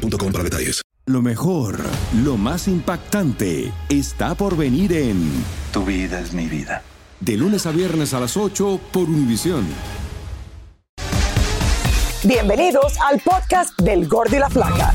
boostmobile.com para detalles. Lo mejor, lo más impactante, está por venir en Tu vida es mi vida. De lunes a viernes a las 8 por Univisión. Bienvenidos al podcast del Gordo y la Flaca.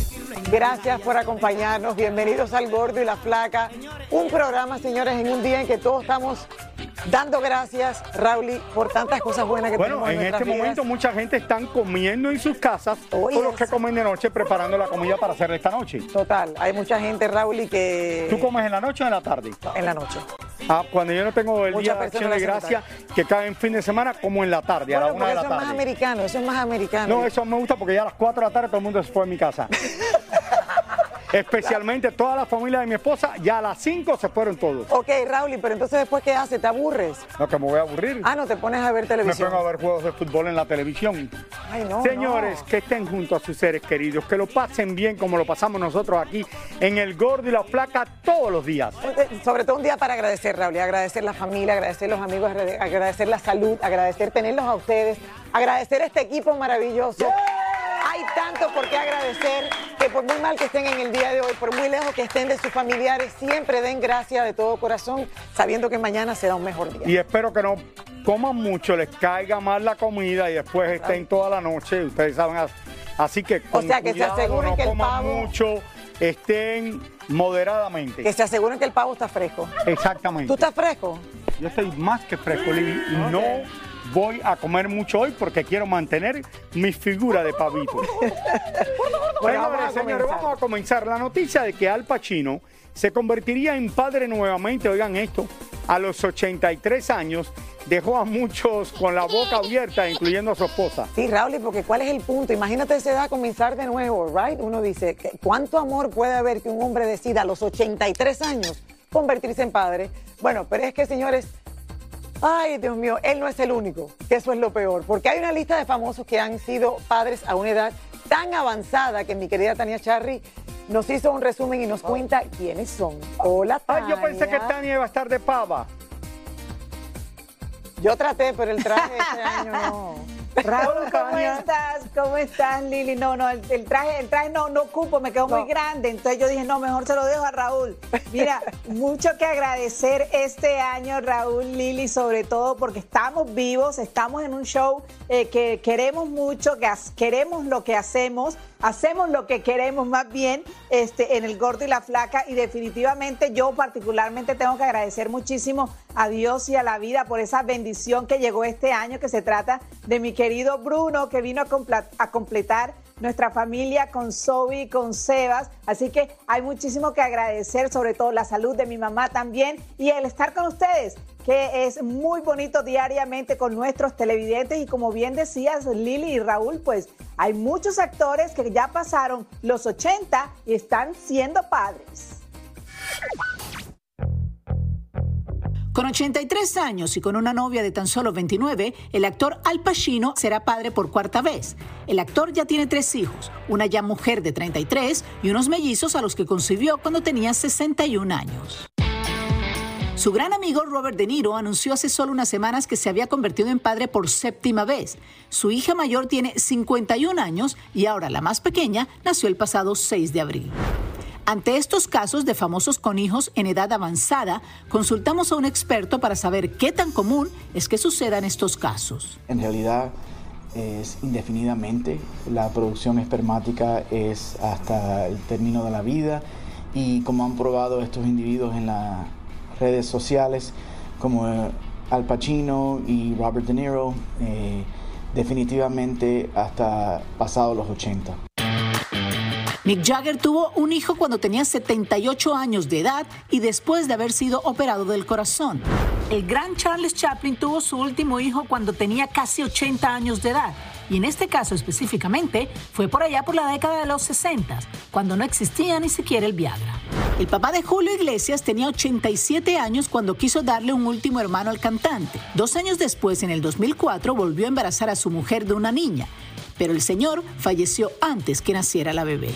Gracias por acompañarnos. Bienvenidos al Gordo y la Flaca. Un programa, señores, en un día en que todos estamos dando gracias, Rauli, por tantas cosas buenas que Bueno, tenemos en, en este vidas. momento mucha gente están comiendo en sus casas o los que comen de noche preparando la comida para hacer esta noche. Total, hay mucha gente, Rauli, que... ¿Tú comes en la noche o en la tarde? En la noche. Ah, cuando yo no tengo el Muchas día de acción de gracia, que cae en fin de semana, como en la tarde, a la Bueno, una de la eso es más tarde. americano, eso es más americano. No, eso me gusta porque ya a las 4 de la tarde todo el mundo se fue a mi casa. Especialmente toda la familia de mi esposa, ya a las 5 se fueron todos. Ok, Rauli, pero entonces después, ¿qué haces? ¿Te aburres? No, que me voy a aburrir. Ah, no, te pones a ver me televisión. pongo a ver juegos de fútbol en la televisión. Ay, no, Señores, no. que estén junto a sus seres queridos, que lo pasen bien como lo pasamos nosotros aquí en El Gordo y la Flaca todos los días. Eh, Sobre todo un día para agradecer, Raúl, agradecer la familia, agradecer los amigos, agrade- agradecer la salud, agradecer tenerlos a ustedes, agradecer este equipo maravilloso. Hay tanto por qué agradecer que por muy mal que estén en el día de hoy, por muy lejos que estén de sus familiares, siempre den gracias de todo corazón, sabiendo que mañana será un mejor día. Y espero que no coman mucho, les caiga mal la comida y después estén toda la noche, ustedes saben. as- Así que con sea, que se aseguren no que el coman pavo- mucho, estén moderadamente. Que se aseguren que el pavo está fresco. Exactamente. ¿Tú estás fresco? Yo estoy más que fresco, Lili, no voy a comer mucho hoy porque quiero mantener mi figura de pavito. Bueno, vamos señores, vamos a comenzar. La noticia de que Al Pacino se convertiría en padre nuevamente, oigan esto, a los 83 años, dejó a muchos con la boca abierta, incluyendo a su esposa. Sí, Raúl, porque ¿cuál es el punto? Imagínate esa edad comenzar de nuevo, ¿right? Uno dice, ¿qué- ¿cuánto amor puede haber que un hombre decida a los 83 años convertirse en padre? Bueno, pero es que, señores, ay, Dios mío, él no es el único, que eso es lo peor, porque hay una lista de famosos que han sido padres a una edad tan avanzada que mi querida Tania Charry nos hizo un resumen y nos cuenta quiénes son. Hola, Ay, Tania. yo pensé que Tania iba a estar de pava. Yo traté, pero el traje este año no. Raúl, ¿cómo estás? ¿Cómo estás, Lili? No, no, el, el traje, el traje no, no cupo, me quedó No. muy grande. Entonces yo dije, no, mejor se lo dejo a Raúl. Mira, mucho que agradecer este año, Raúl, Lili, sobre todo porque estamos vivos, estamos en un show eh, que queremos mucho, que queremos lo que hacemos, hacemos lo que queremos más bien este, en el gordo y la flaca. Y definitivamente yo particularmente tengo que agradecer muchísimo a Dios y a la vida por esa bendición que llegó este año, que se trata de mi querido Bruno, que vino a, completar nuestra familia con Zoe, con Sebas. Así que hay muchísimo que agradecer, sobre todo la salud de mi mamá también y el estar con ustedes, que es muy bonito diariamente con nuestros televidentes. Y como bien decías, Lili y Raúl, pues hay muchos actores que ya pasaron los 80 y están siendo padres. Con 83 años y con una novia de tan solo 29, el actor Al Pacino será padre por cuarta vez. El actor ya tiene tres hijos, una ya mujer de 33 y unos mellizos a los que concibió cuando tenía 61 años. Su gran amigo Robert De Niro anunció hace solo unas semanas que se había convertido en padre por séptima vez. Su hija mayor tiene 51 años y ahora la más pequeña nació el pasado 6 de abril. Ante estos casos de famosos con hijos en edad avanzada, consultamos a un experto para saber qué tan común es que sucedan estos casos. En realidad es indefinidamente. La producción espermática es hasta el término de la vida y como han probado estos individuos en las redes sociales, como Al Pacino y Robert De Niro, eh, definitivamente hasta pasado los 80. Mick Jagger tuvo un hijo cuando tenía 78 años de edad y después de haber sido operado del corazón. El gran Charles Chaplin tuvo su último hijo cuando tenía casi 80 años de edad. Y en este caso específicamente fue por allá por la década de los 60, cuando no existía ni siquiera el Viagra. El papá de Julio Iglesias tenía 87 años cuando quiso darle un último hermano al cantante. Dos años después, en el 2004, volvió a embarazar a su mujer de una niña pero el señor falleció antes que naciera la bebé.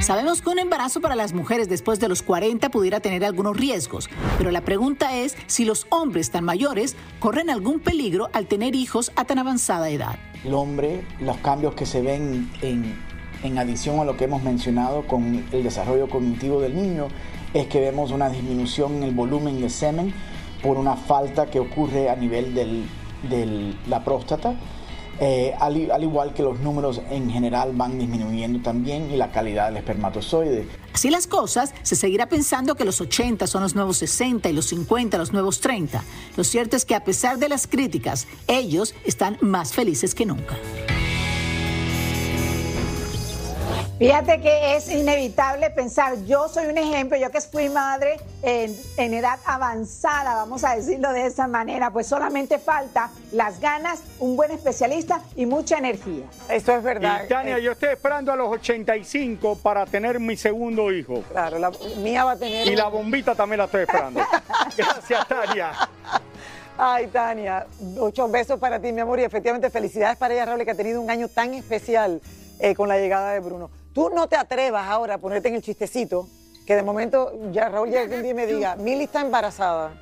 Sabemos que un embarazo para las mujeres después de los 40 pudiera tener algunos riesgos, pero la pregunta es si los hombres tan mayores corren algún peligro al tener hijos a tan avanzada edad. El hombre, los cambios que se ven en, adición a lo que hemos mencionado con el desarrollo cognitivo del niño, es que vemos una disminución en el volumen de semen por una falta que ocurre a nivel de la próstata eh, al, igual que los números en general van disminuyendo también y la calidad del espermatozoide. Así las cosas, se seguirá pensando que los 80 son los nuevos 60 y los 50 los nuevos 30. Lo cierto es que a pesar de las críticas, ellos están más felices que nunca. Fíjate que es inevitable pensar, yo soy un ejemplo, yo que fui madre en, edad avanzada, vamos a decirlo de esa manera, pues solamente falta las ganas, un buen especialista y mucha energía. Eso es verdad. Y Tania, yo estoy esperando a los 85 para tener mi segundo hijo. Claro, la mía va a tener... Y la bombita también la estoy esperando. Gracias, Tania. Ay, Tania, muchos besos para ti, mi amor, y efectivamente felicidades para ella, Raúl, que ha tenido un año tan especial eh, con la llegada de Bruno. Tú no te atrevas ahora a ponerte en el chistecito que de momento ya Raúl ya un día me diga, Mili está embarazada.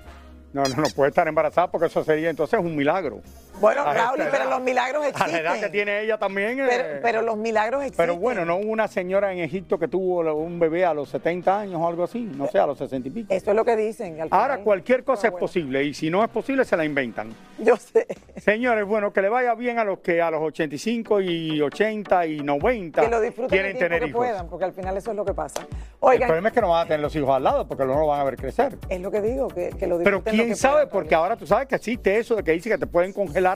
No, no, no puede estar embarazada porque eso sería entonces un milagro. Bueno, Raúl, pero los milagros existen. A la edad que tiene ella también. Eh, pero, los milagros existen. Pero bueno, no hubo una señora en Egipto que tuvo un bebé a los 70 años o algo así, no sé, a los 60 y pico. Eso es lo que dicen. Ahora cualquier cosa es posible y si no es posible se la inventan. Yo sé. Señores, bueno, que le vaya bien a los que a los 85 y 80 y 90 que lo disfruten quieren tener que hijos. puedan, porque al final eso es lo que pasa. Oigan, el problema es que no van a tener los hijos al lado porque no lo van a ver crecer. Es lo que digo, que, que lo disfruten. Pero quién sabe, porque ahora tú sabes que existe eso de que dice que te pueden congelar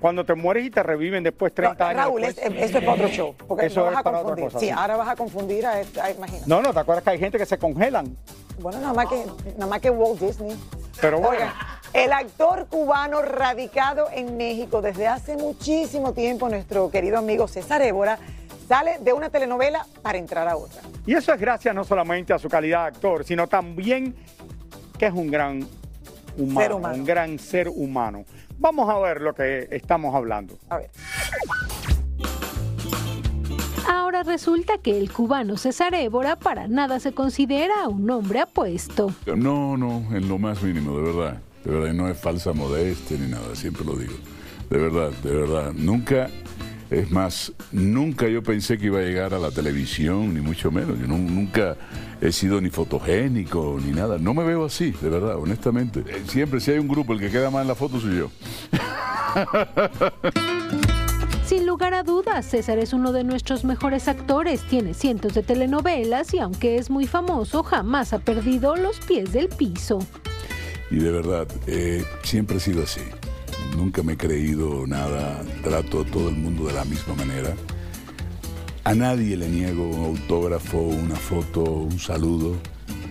cuando te mueres y te reviven después 30 años. Raúl, eso es para otro show. Porque eso vas a confundir. sí, ahora vas a confundir a, esta, imagínate. No, no, ¿te acuerdas que hay gente que se congelan? Bueno, nada más que, nada más que Walt Disney. Pero bueno. el actor cubano radicado en México desde hace muchísimo tiempo, nuestro querido amigo César Évora, sale de una telenovela para entrar a otra. Y eso es gracias no solamente a su calidad de actor, sino también que es un gran humano, humano. un gran ser humano. Vamos a ver lo que estamos hablando. A ver. Ahora resulta que el cubano César Évora para nada se considera un hombre apuesto. No, no, en lo más mínimo, de verdad. De verdad, no es falsa modestia ni nada, siempre lo digo. De verdad, de verdad. Nunca es más, nunca yo pensé que iba a llegar a la televisión, ni mucho menos. Yo nunca he sido ni fotogénico, ni nada. No me veo así, de verdad, honestamente. Eh, siempre si hay un grupo, el que queda más en la foto soy yo. Sin lugar a dudas, César es uno de nuestros mejores actores, tiene cientos de telenovelas y aunque es muy famoso, jamás ha perdido los pies del piso. Y de verdad, eh, siempre he sido así nunca me he creído nada, trato a todo el mundo de la misma manera. A nadie le niego un autógrafo, una foto, un saludo,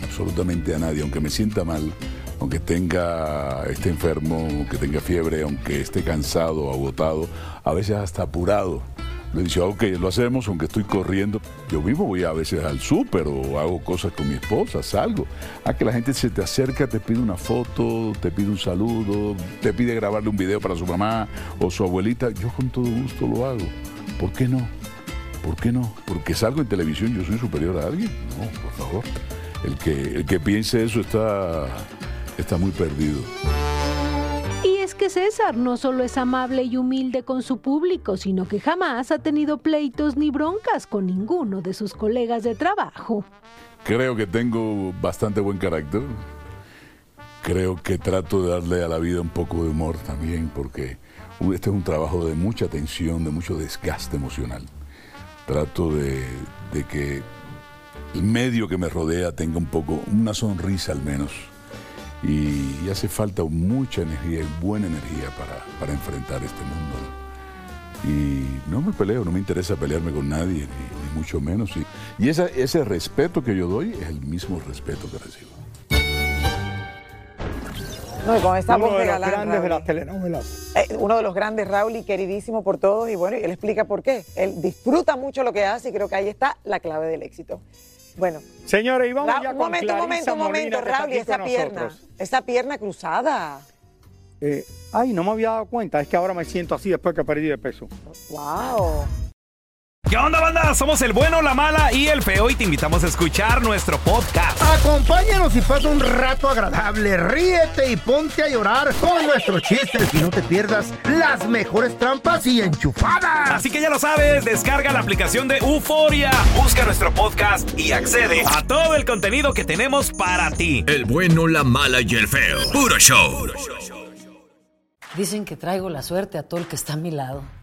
absolutamente a nadie, aunque me sienta mal, aunque tenga, esté enfermo, aunque tenga fiebre, aunque esté cansado, agotado, a veces hasta apurado le dice, ok, lo hacemos aunque estoy corriendo. Yo mismo voy a veces al súper o hago cosas con mi esposa, salgo. A que la gente se te acerca, te pide una foto, te pide un saludo, te pide grabarle un video para su mamá o su abuelita. Yo con todo gusto lo hago. ¿Por qué no? ¿Por qué no? Porque salgo en televisión, yo soy superior a alguien. No, por favor. El que, el que piense eso está, está muy perdido. César no solo es amable y humilde con su público, sino que jamás ha tenido pleitos ni broncas con ninguno de sus colegas de trabajo. Creo que tengo bastante buen carácter. Creo que trato de darle a la vida un poco de humor también, porque este es un trabajo de mucha tensión, de mucho desgaste emocional. Trato de que el medio que me rodea tenga un poco, una sonrisa al menos Y, y hace falta mucha energía y buena energía para, para enfrentar este mundo. ¿no? Y no me peleo, no me interesa pelearme con nadie, ni, ni mucho menos. Y, y esa- ese respeto que yo doy es el mismo respeto que recibo. No, y con esa Uno voz de de los galán, grandes de Raúl. las telenovelas. Eh, uno de los grandes, Raúl, y queridísimo por todos. Y bueno, y él explica por qué. Él disfruta mucho lo que hace y creo que ahí está la clave del éxito. Bueno, Señores, y vamos Ra- ya un con momento, un momento, un momento, Raúl, y esa pierna, nosotros. esa pierna cruzada. Eh, ay, no me había dado cuenta, es que ahora me siento así después que perdí de peso. Wow. ¿Qué onda, banda? Somos el bueno, la mala y el feo y te invitamos a escuchar nuestro podcast. Acompáñanos y pasa un rato agradable. Ríete y ponte a llorar con nuestros chistes y no te pierdas las mejores trampas y enchufadas. Así que ya lo sabes, descarga la aplicación de Euforia, busca nuestro podcast y accede a todo el contenido que tenemos para ti. El bueno, la mala y el feo. Puro show. Dicen que traigo la suerte a todo el que está a mi lado.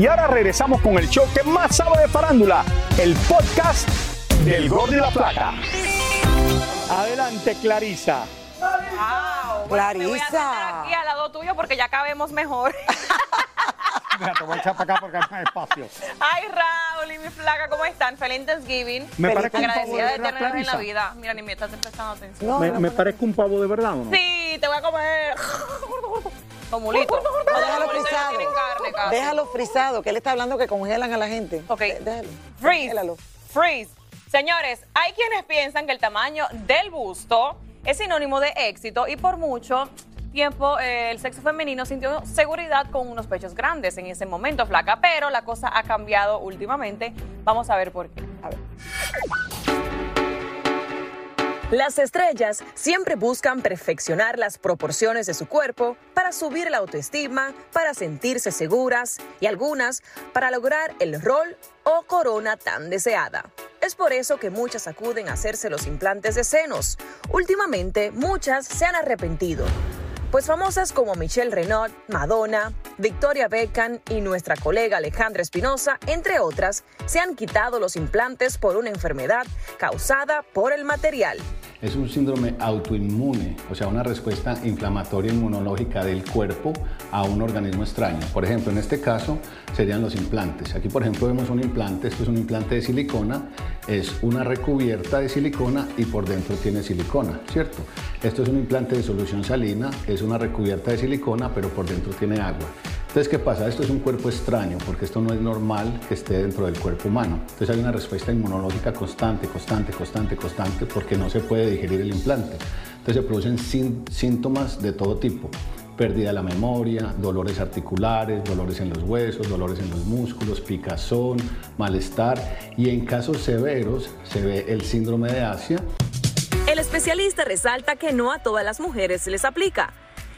Y ahora regresamos con el show que más sabe de farándula, el podcast del Gol de la Plata. Adelante, Clarisa. Wow, bueno, me voy a sentar aquí al lado tuyo porque ya cabemos mejor. Mira, te voy a echar para acá porque hay más espacio. Ay, Raúl y mi flaca, ¿cómo están? Feliz Thanksgiving. Me parece un pavo Agradecida de tenerlos en la Clarisa. vida. Mira, ni me estás prestando atención. ¿Me, me parezco un pavo de verdad o no? Sí, te voy a comer. Comulito. Déjalo Los frisado. tienen carne casi. Déjalo frisado, que él está hablando que congelan a la gente. Ok. Déjalo. Freeze. Congélalo. Freeze. Señores, hay quienes piensan que el tamaño del busto es sinónimo de éxito y por mucho tiempo eh, el sexo femenino sintió seguridad con unos pechos grandes en ese momento, flaca, pero la cosa ha cambiado últimamente. Vamos a ver por qué. A ver. Las estrellas siempre buscan perfeccionar las proporciones de su cuerpo para subir la autoestima, para sentirse seguras y algunas para lograr el rol o corona tan deseada. Es por eso que muchas acuden a hacerse los implantes de senos. Últimamente, muchas se han arrepentido. Pues famosas como Michelle Renaud, Madonna, Victoria Beckham y nuestra colega Alejandra Espinosa, entre otras, se han quitado los implantes por una enfermedad causada por el material. Es un síndrome autoinmune, o sea, una respuesta inflamatoria inmunológica del cuerpo a un organismo extraño. Por ejemplo, en este caso serían los implantes. Aquí, por ejemplo, vemos un implante, esto es un implante de silicona, es una recubierta de silicona y por dentro tiene silicona, ¿cierto? Esto es un implante de solución salina, es una recubierta de silicona, pero por dentro tiene agua. Entonces, ¿qué pasa? Esto es un cuerpo extraño, porque esto no es normal que esté dentro del cuerpo humano. Entonces hay una respuesta inmunológica constante, constante, constante, constante, porque no se puede digerir el implante. Entonces se producen sín- síntomas de todo tipo. Pérdida de la memoria, dolores articulares, dolores en los huesos, dolores en los músculos, picazón, malestar y en casos severos se ve el síndrome de Asia, El especialista resalta que no a todas las mujeres les aplica.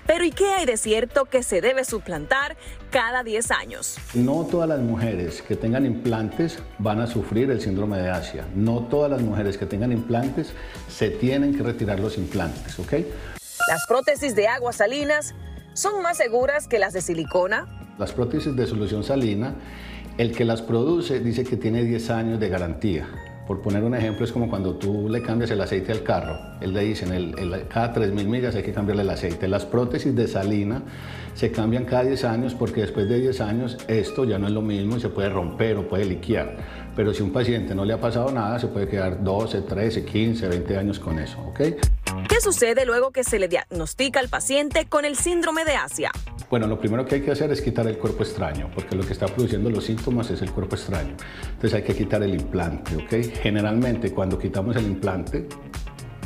Pero ¿y qué hay de cierto que se debe suplantar cada 10 años? No todas las mujeres que tengan implantes van a sufrir el síndrome de Asia. No todas las mujeres que tengan implantes se tienen que retirar los implantes, ¿ok? Las prótesis de aguas salinas son más seguras que las de silicona. Las prótesis de solución salina, el que las produce dice que tiene 10 años de garantía. Por poner un ejemplo, es como cuando tú le cambias el aceite al carro. Él le dicen, el, el- cada 3.000 millas hay que cambiarle el aceite. Las prótesis de salina se cambian cada 10 años porque después de 10 años esto ya no es lo mismo y se puede romper o puede liquear. Pero si un paciente no le ha pasado nada, se puede quedar 12, 13, 15, 20 años con eso, ¿ok? ¿Qué sucede luego que se le diagnostica al paciente con el síndrome de Asia? Bueno, lo primero que hay que hacer es quitar el cuerpo extraño, porque lo que está produciendo los síntomas es el cuerpo extraño. Entonces hay que quitar el implante, ¿ok? Generalmente cuando quitamos el implante,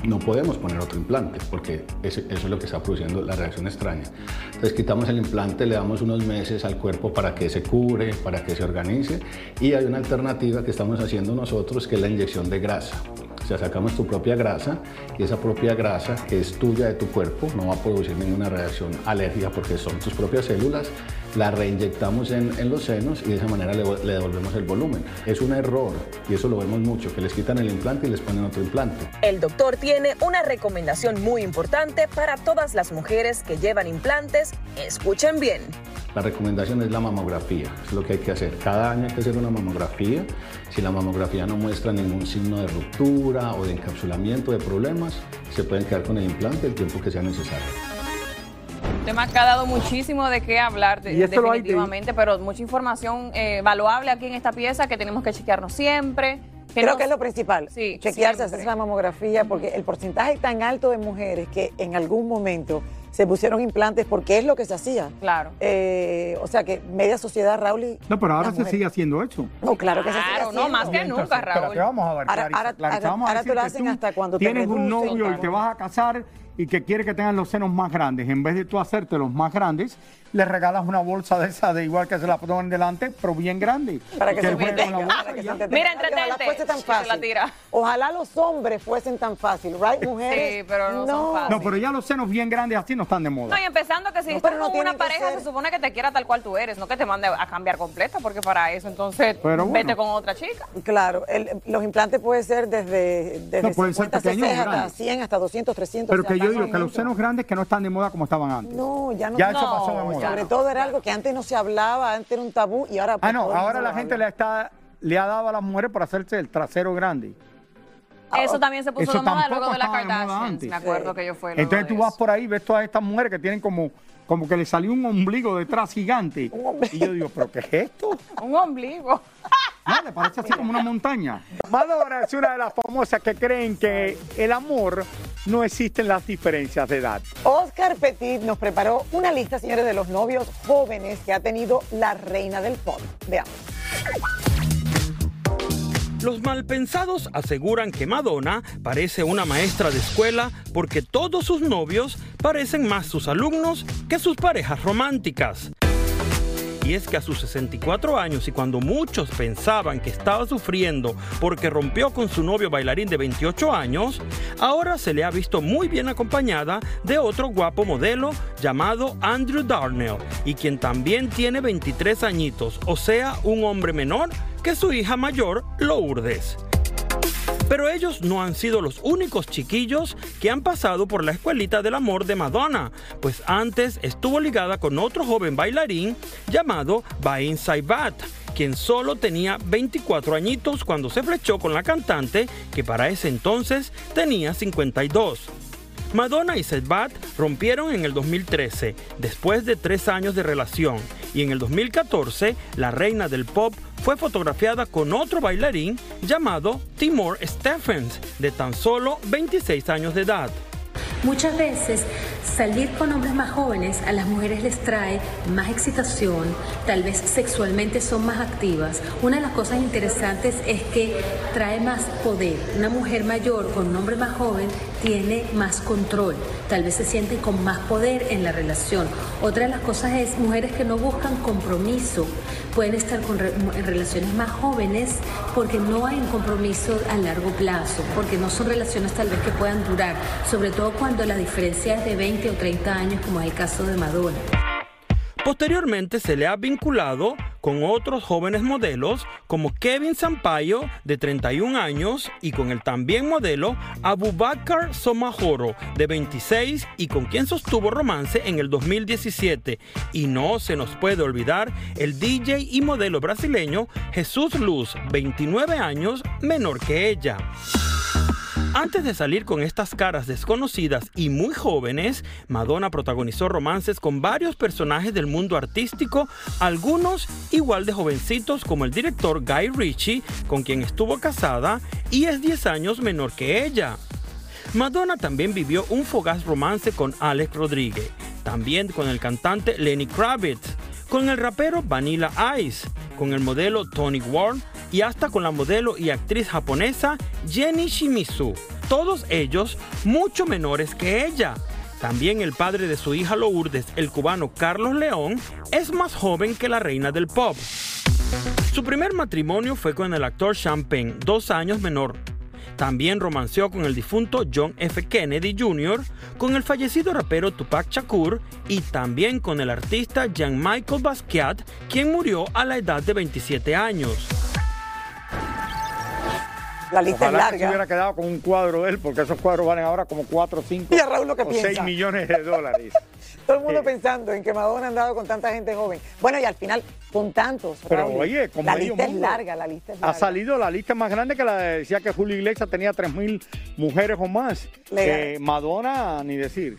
no podemos poner otro implante, porque eso es lo que está produciendo la reacción extraña. Entonces quitamos el implante, le damos unos meses al cuerpo para que se cure, para que se organice, y hay una alternativa que estamos haciendo nosotros, que es la inyección de grasa. O sea, sacamos tu propia grasa y esa propia grasa que es tuya de tu cuerpo no va a producir ninguna reacción alérgica porque son tus propias células. La reinyectamos en, en los senos y de esa manera le, le devolvemos el volumen. Es un error y eso lo vemos mucho, que les quitan el implante y les ponen otro implante. El doctor tiene una recomendación muy importante para todas las mujeres que llevan implantes. Escuchen bien. La recomendación es la mamografía, es lo que hay que hacer. Cada año hay que hacer una mamografía. Si la mamografía no muestra ningún signo de ruptura o de encapsulamiento de problemas, se pueden quedar con el implante el tiempo que sea necesario. Tema que ha dado muchísimo de qué hablar de- Y esto lo hay- definitivamente, pero mucha información eh, valuable aquí en esta pieza que tenemos que chequearnos siempre. Creo que es lo principal. Sí, chequearse, siempre. hacerse la mamografía, porque el porcentaje tan alto de mujeres que en algún momento se pusieron implantes porque es lo que se hacía. Claro. Eh, o sea que media sociedad, Raúl. y No, pero ahora se mujeres- sigue haciendo eso. No, claro que se sigue Claro, no, haciendo. más que nunca, Raúl. Espérate, vamos a ver, Ahora- ahora- ahora- vamos a ahora tú lo hacen hasta cuando te tienes un reducen, novio y te vas a casar y que quiere que tengan los senos más grandes. En vez de tú hacerte los más grandes, le regalas una bolsa de esa de igual que se la ponen delante, pero bien grande. Para que que se entretenga. Mira, Ojalá entretente, fuese tan se la fácil. tira. Ojalá los hombres fuesen tan fácil, ¿right, mujeres? Sí, pero no son fáciles. No, pero ya los senos bien grandes así no están de moda. No, y empezando que si No, estás no con una pareja, ser- se supone que te quiera tal cual tú eres, no que te mande a cambiar completa, porque para eso entonces Pero vete con otra chica. Claro, el- los implantes pueden ser desde, desde No, pueden ser 50 pequeños o cc hasta grandes. 100, hasta 200, 300. Pero o sea, que yo digo que los senos grandes que no están de moda como estaban antes. No, ya no. Ya eso no, pasó de moda. Sobre todo era algo que antes no se hablaba, antes era un tabú y ahora. Ah, pues, no, ahora la gente le, está, le ha dado a las mujeres por hacerse el trasero grande. Eso también se puso Eso de moda luego de las de Kardashians. antes. Me acuerdo que yo fui luego Entonces de tú vas eso. por ahí, ves todas estas mujeres que tienen como, como que le salió un ombligo detrás gigante. Y yo digo, ¿pero qué es esto? Un ombligo. No, le parece así como una montaña. Madonna es una de las famosas que creen que el amor no existen las diferencias de edad. Oscar Petit nos preparó una lista, señores, de los novios jóvenes que ha tenido la reina del pop. Veamos. Los malpensados aseguran que Madonna parece una maestra de escuela porque todos sus novios parecen más sus alumnos que sus parejas románticas. Y es que a sus 64 años y cuando muchos pensaban que estaba sufriendo porque rompió con su novio bailarín de 28 años, ahora se le ha visto muy bien acompañada de otro guapo modelo llamado Andrew Darnell y quien también tiene 23 añitos, o sea, un hombre menor que su hija mayor, Lourdes. Pero ellos no han sido los únicos chiquillos que han pasado por la escuelita del amor de Madonna, pues antes estuvo ligada con otro joven bailarín llamado Bain Saibat, quien solo tenía 24 añitos cuando se flechó con la cantante, que para ese entonces tenía 52. Madonna y Saibat rompieron en el 2013, después de tres años de relación, y en el 2014 la reina del pop fue fotografiada con otro bailarín llamado Timor Stephens, de tan solo 26 años de edad. Muchas veces salir con hombres más jóvenes a las mujeres les trae más excitación, tal vez sexualmente son más activas. Una de las cosas interesantes es que trae más poder. Una mujer mayor con un hombre más joven tiene más control, tal vez se sienten con más poder en la relación. Otra de las cosas es mujeres que no buscan compromiso, pueden estar con re- en relaciones más jóvenes porque no hay un compromiso a largo plazo, porque no son relaciones tal vez que puedan durar, sobre todo cuando la diferencia es de 20 o 30 años, como es el caso de Madonna. Posteriormente se le ha vinculado con otros jóvenes modelos como Kevin Sampaio de 31 años y con el también modelo Abubakar Somajoro de 26 y con quien sostuvo romance en el 2017. Y no se nos puede olvidar el DJ y modelo brasileño Jesús Luz, 29 años menor que ella. Antes de salir con estas caras desconocidas y muy jóvenes, Madonna protagonizó romances con varios personajes del mundo artístico, algunos igual de jovencitos como el director Guy Ritchie, con quien estuvo casada y es 10 años menor que ella. Madonna también vivió un fugaz romance con Alex Rodríguez, también con el cantante Lenny Kravitz, con el rapero Vanilla Ice, con el modelo Tony Ward y hasta con la modelo y actriz japonesa Jenny Shimizu, todos ellos mucho menores que ella. También el padre de su hija Lourdes, el cubano Carlos León, es más joven que la reina del pop. Su primer matrimonio fue con el actor Champagne, dos años menor. También romanceó con el difunto John F. Kennedy Jr., con el fallecido rapero Tupac Shakur y también con el artista Jean-Michel Basquiat, quien murió a la edad de 27 años. La lista Ojalá es que se larga. hubiera quedado con un cuadro de él, porque esos cuadros valen ahora como 4, 5 Y a Raúl lo que o piensa. 6 millones de dólares. Todo el mundo pensando en que Madonna ha andado con tanta gente joven. Bueno, y al final, con tantos. Pero Raúl, oye, con La lista es larga, la lista es Ha larga. salido la lista más grande que la de- decía que Julio Iglesias tenía 3.000 mujeres o más. Eh, Madonna, ni decir.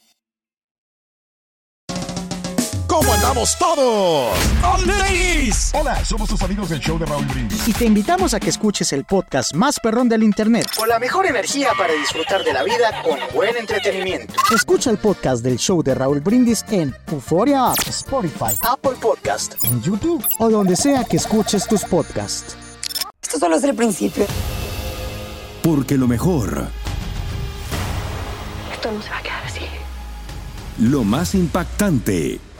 ¿Cómo andamos todos? Hola, somos tus amigos del show de Raúl Brindis. Y te invitamos a que escuches el podcast más perrón del internet. Con la mejor energía para disfrutar de la vida con buen entretenimiento. Escucha el podcast del show de Raúl Brindis en Euforia App, Spotify, Apple Podcast. en YouTube o donde sea que escuches tus podcasts. Esto solo es el principio. Porque lo mejor, Esto no se va a quedar así. lo más impactante,